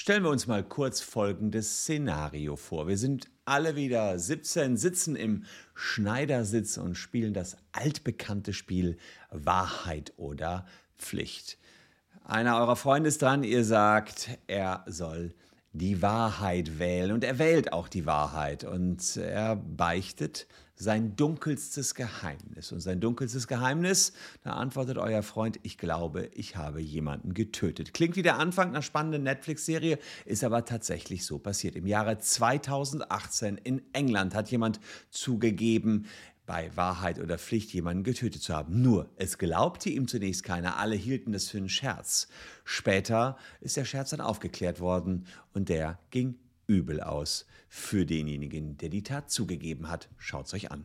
Stellen wir uns mal kurz folgendes Szenario vor. Wir sind alle wieder 17, sitzen im Schneidersitz und spielen das altbekannte Spiel Wahrheit oder Pflicht. Einer eurer Freunde ist dran, ihr sagt, er soll die Wahrheit wählen und er wählt auch die Wahrheit und er beichtet sein dunkelstes Geheimnis. Und sein dunkelstes Geheimnis, da antwortet euer Freund, ich glaube, ich habe jemanden getötet. Klingt wie der Anfang einer spannenden Netflix-Serie, ist aber tatsächlich so passiert. Im Jahre 2018 in England hat jemand zugegeben, bei Wahrheit oder Pflicht jemanden getötet zu haben. Nur, es glaubte ihm zunächst keiner, alle hielten das für einen Scherz. Später ist der Scherz dann aufgeklärt worden und der ging übel aus für denjenigen, der die Tat zugegeben hat. Schaut's euch an.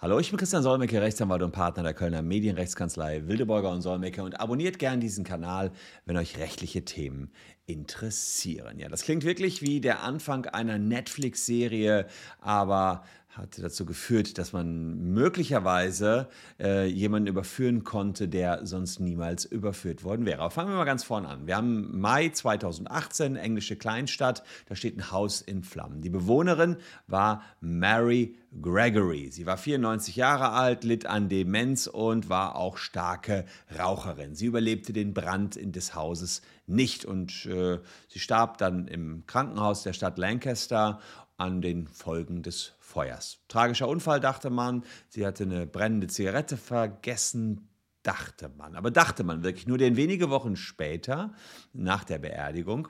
Hallo, ich bin Christian Solmecke, Rechtsanwalt und Partner der Kölner Medienrechtskanzlei Wildeborger und Solmecke und abonniert gern diesen Kanal, wenn euch rechtliche Themen interessieren. Ja, das klingt wirklich wie der Anfang einer Netflix-Serie, aber hat dazu geführt, dass man möglicherweise äh, jemanden überführen konnte, der sonst niemals überführt worden wäre. Aber fangen wir mal ganz vorne an. Wir haben Mai 2018, englische Kleinstadt, da steht ein Haus in Flammen. Die Bewohnerin war Mary Gregory. Sie war 94 Jahre alt, litt an Demenz und war auch starke Raucherin. Sie überlebte den Brand des Hauses nicht und äh, sie starb dann im Krankenhaus der Stadt Lancaster an den Folgen des Feuers. Tragischer Unfall, dachte man. Sie hatte eine brennende Zigarette vergessen, dachte man. Aber dachte man wirklich. Nur denn wenige Wochen später, nach der Beerdigung,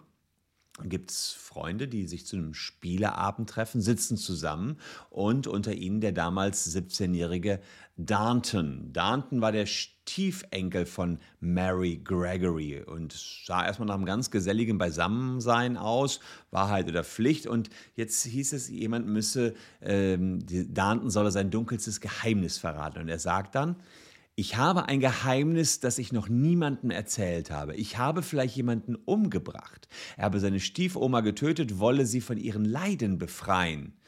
gibt es Freunde, die sich zu einem Spieleabend treffen, sitzen zusammen und unter ihnen der damals 17-jährige Darnton. Darnton war der Stiefenkel von Mary Gregory und sah erstmal nach einem ganz geselligen Beisammensein aus, Wahrheit oder Pflicht. Und jetzt hieß es, jemand müsse, ähm, Darnton solle sein dunkelstes Geheimnis verraten. Und er sagt dann, ich habe ein Geheimnis, das ich noch niemandem erzählt habe. Ich habe vielleicht jemanden umgebracht. Er habe seine Stiefoma getötet, wolle sie von ihren Leiden befreien.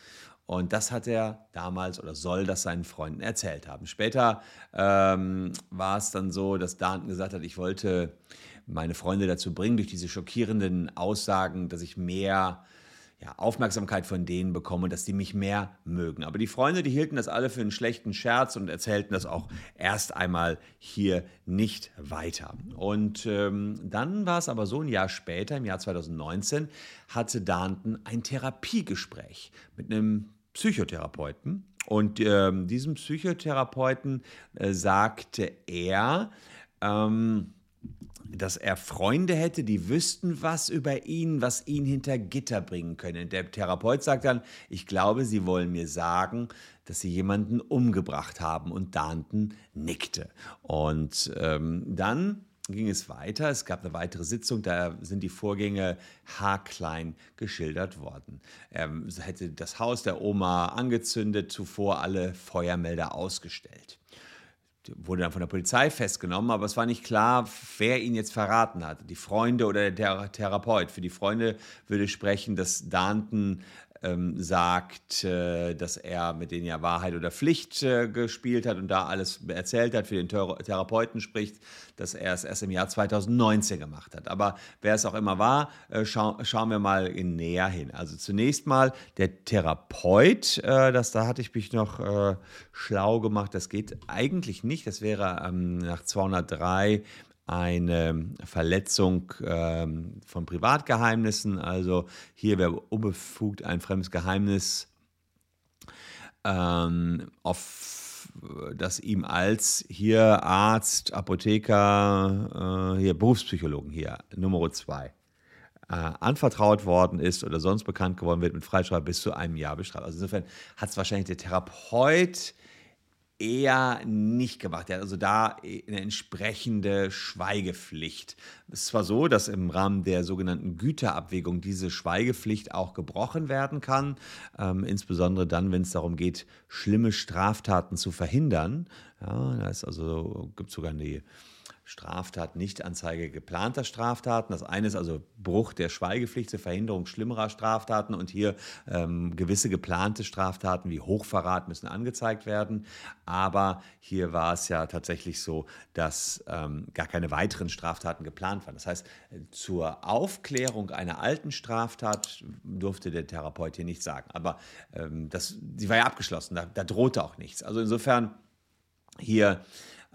Und das hat er damals oder soll das seinen Freunden erzählt haben. Später ähm, war es dann so, dass Danton gesagt hat, ich wollte meine Freunde dazu bringen, durch diese schockierenden Aussagen, dass ich mehr ja, Aufmerksamkeit von denen bekomme dass die mich mehr mögen. Aber die Freunde, die hielten das alle für einen schlechten Scherz und erzählten das auch erst einmal hier nicht weiter. Und ähm, dann war es aber so, ein Jahr später, im Jahr 2019, hatte Danton ein Therapiegespräch mit einem Psychotherapeuten. Und ähm, diesem Psychotherapeuten äh, sagte er, ähm, dass er Freunde hätte, die wüssten was über ihn, was ihn hinter Gitter bringen können. Der Therapeut sagt dann, ich glaube, Sie wollen mir sagen, dass Sie jemanden umgebracht haben. Und Danton nickte. Und ähm, dann ging es weiter. Es gab eine weitere Sitzung, da sind die Vorgänge haarklein geschildert worden. Er hätte das Haus der Oma angezündet, zuvor alle Feuermelder ausgestellt wurde dann von der Polizei festgenommen, aber es war nicht klar, wer ihn jetzt verraten hat. Die Freunde oder der Therapeut. Für die Freunde würde sprechen, dass Danton ähm, sagt, äh, dass er mit denen ja Wahrheit oder Pflicht äh, gespielt hat und da alles erzählt hat, für den Thera Therapeuten spricht, dass er es erst im Jahr 2019 gemacht hat. Aber wer es auch immer war, äh, schau schauen wir mal näher hin. Also zunächst mal der Therapeut, äh, das, da hatte ich mich noch äh, schlau gemacht, das geht eigentlich nicht, das wäre ähm, nach 203 eine Verletzung ähm, von Privatgeheimnissen. Also hier wäre unbefugt ein fremdes Geheimnis ähm, auf das ihm als hier Arzt, Apotheker, äh, hier Berufspsychologen hier, Nummer zwei, äh, anvertraut worden ist oder sonst bekannt geworden wird mit Freischreibung bis zu einem Jahr bestraft. Also insofern hat es wahrscheinlich der Therapeut eher nicht gemacht. Er hat also da eine entsprechende Schweigepflicht. Es zwar so, dass im Rahmen der sogenannten Güterabwägung diese Schweigepflicht auch gebrochen werden kann, ähm, insbesondere dann, wenn es darum geht, schlimme Straftaten zu verhindern. Ja, da ist also, gibt sogar die Straftat, Nichtanzeige geplanter Straftaten. Das eine ist also Bruch der Schweigepflicht zur Verhinderung schlimmerer Straftaten und hier ähm, gewisse geplante Straftaten wie Hochverrat müssen angezeigt werden. Aber hier war es ja tatsächlich so, dass ähm, gar keine weiteren Straftaten geplant waren. Das heißt, zur Aufklärung einer alten Straftat durfte der Therapeut hier nichts sagen. Aber ähm, das, sie war ja abgeschlossen, da, da drohte auch nichts. Also insofern hier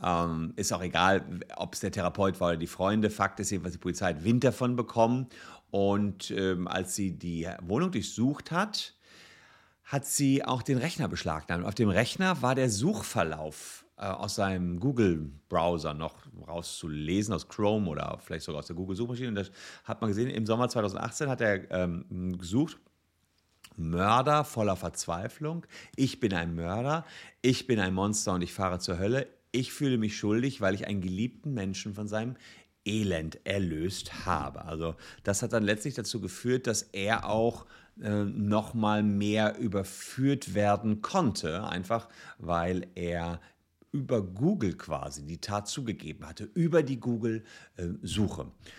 ähm, ist auch egal, ob es der Therapeut war oder die Freunde. Fakt ist jedenfalls, die Polizei hat Wind davon bekommen. Und ähm, als sie die Wohnung durchsucht hat, hat sie auch den Rechner beschlagnahmt. Auf dem Rechner war der Suchverlauf äh, aus seinem Google-Browser noch rauszulesen, aus Chrome oder vielleicht sogar aus der Google-Suchmaschine. Und das hat man gesehen, im Sommer 2018 hat er ähm, gesucht. Mörder voller Verzweiflung. Ich bin ein Mörder. Ich bin ein Monster und ich fahre zur Hölle ich fühle mich schuldig, weil ich einen geliebten Menschen von seinem Elend erlöst habe. Also das hat dann letztlich dazu geführt, dass er auch äh, noch mal mehr überführt werden konnte, einfach weil er über Google quasi die Tat zugegeben hatte, über die Google-Suche. Äh,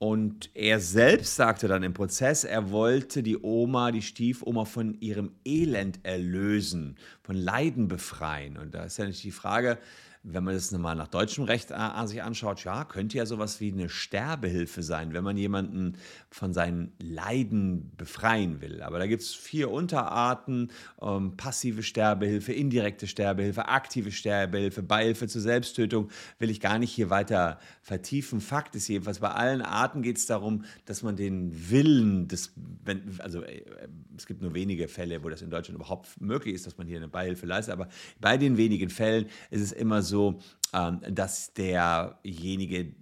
und er selbst sagte dann im Prozess, er wollte die Oma, die Stiefoma von ihrem Elend erlösen, von Leiden befreien. Und da ist ja nicht die Frage, wenn man das nochmal nach deutschem Recht äh, sich anschaut, ja, könnte ja sowas wie eine Sterbehilfe sein, wenn man jemanden von seinen Leiden befreien will. Aber da gibt es vier Unterarten: ähm, passive Sterbehilfe, indirekte Sterbehilfe, aktive Sterbehilfe, Beihilfe zur Selbsttötung. Will ich gar nicht hier weiter vertiefen. Fakt ist jedenfalls, bei allen Arten geht es darum, dass man den Willen des, wenn, also äh, es gibt nur wenige Fälle, wo das in Deutschland überhaupt möglich ist, dass man hier eine Beihilfe leistet, aber bei den wenigen Fällen ist es immer so, ähm, dass derjenige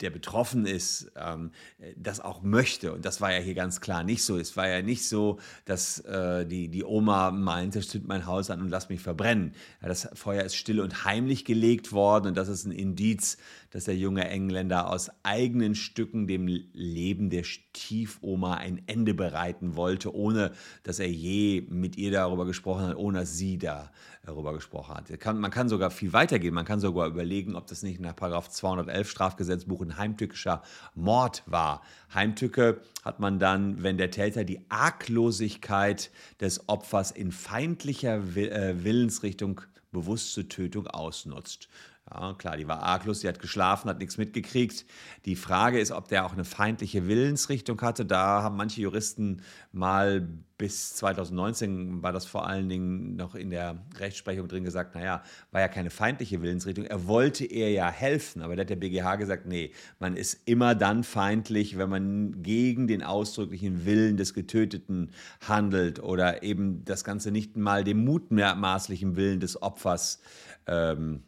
der betroffen ist, ähm, das auch möchte. Und das war ja hier ganz klar nicht so. Es war ja nicht so, dass äh, die, die Oma meinte, zünd mein Haus an und lass mich verbrennen. Ja, das Feuer ist still und heimlich gelegt worden und das ist ein Indiz, dass der junge Engländer aus eigenen Stücken dem Leben der Stiefoma ein Ende bereiten wollte, ohne dass er je mit ihr darüber gesprochen hat, ohne dass sie da darüber gesprochen hat. man kann sogar viel weitergehen. Man kann sogar überlegen, ob das nicht nach 211 Strafgesetzbuch ein heimtückischer Mord war. Heimtücke hat man dann, wenn der Täter die Arglosigkeit des Opfers in feindlicher äh, Willensrichtung bewusst zur Tötung ausnutzt. Ja, klar, die war arglos, die hat geschlafen, hat nichts mitgekriegt. Die Frage ist, ob der auch eine feindliche Willensrichtung hatte. Da haben manche Juristen mal bis 2019 war das vor allen Dingen noch in der Rechtsprechung drin gesagt, naja, war ja keine feindliche Willensrichtung. Er wollte ihr ja helfen, aber da hat der BGH gesagt, nee, man ist immer dann feindlich, wenn man gegen den ausdrücklichen Willen des Getöteten handelt oder eben das Ganze nicht mal dem mutmaßlichen Willen des Opfers ähm,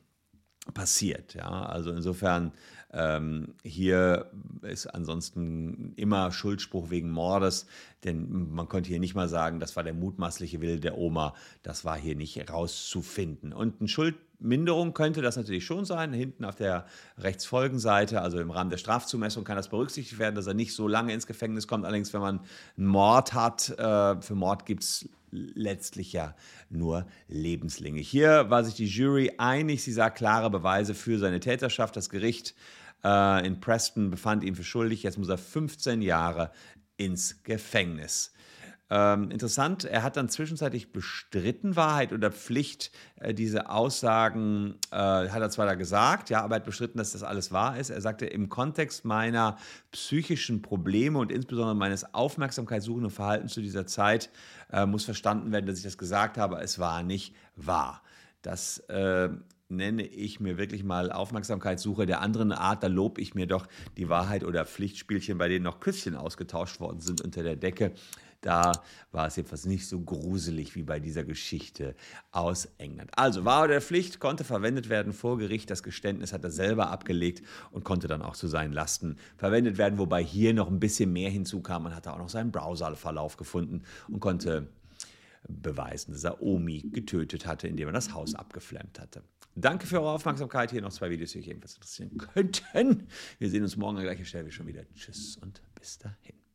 passiert. Ja? Also insofern ähm, hier ist ansonsten immer Schuldspruch wegen Mordes, denn man konnte hier nicht mal sagen, das war der mutmaßliche Wille der Oma, das war hier nicht rauszufinden. Und eine Schuldminderung könnte das natürlich schon sein, hinten auf der Rechtsfolgenseite, also im Rahmen der Strafzumessung kann das berücksichtigt werden, dass er nicht so lange ins Gefängnis kommt. Allerdings, wenn man einen Mord hat, äh, für Mord gibt es letztlich ja nur Lebenslinge. Hier war sich die Jury einig, sie sah klare Beweise für seine Täterschaft. Das Gericht äh, in Preston befand ihn für schuldig. Jetzt muss er 15 Jahre ins Gefängnis. Ähm, interessant, er hat dann zwischenzeitlich bestritten, Wahrheit oder Pflicht, äh, diese Aussagen äh, hat er zwar da gesagt, ja, aber er hat bestritten, dass das alles wahr ist. Er sagte, im Kontext meiner psychischen Probleme und insbesondere meines aufmerksamkeitssuchenden Verhaltens zu dieser Zeit äh, muss verstanden werden, dass ich das gesagt habe, es war nicht wahr. Das äh, nenne ich mir wirklich mal Aufmerksamkeitssuche der anderen Art. Da lobe ich mir doch die Wahrheit oder Pflichtspielchen, bei denen noch Küsschen ausgetauscht worden sind unter der Decke. Da war es jedenfalls nicht so gruselig wie bei dieser Geschichte aus England. Also Wahr oder Pflicht konnte verwendet werden vor Gericht. Das Geständnis hat er selber abgelegt und konnte dann auch zu seinen Lasten verwendet werden, wobei hier noch ein bisschen mehr hinzukam. Man hatte auch noch seinen Browserverlauf gefunden und konnte beweisen, dass er Omi getötet hatte, indem er das Haus abgeflammt hatte. Danke für eure Aufmerksamkeit. Hier noch zwei Videos, die euch ebenfalls interessieren könnten. Wir sehen uns morgen an gleicher Stelle schon wieder. Tschüss und bis dahin.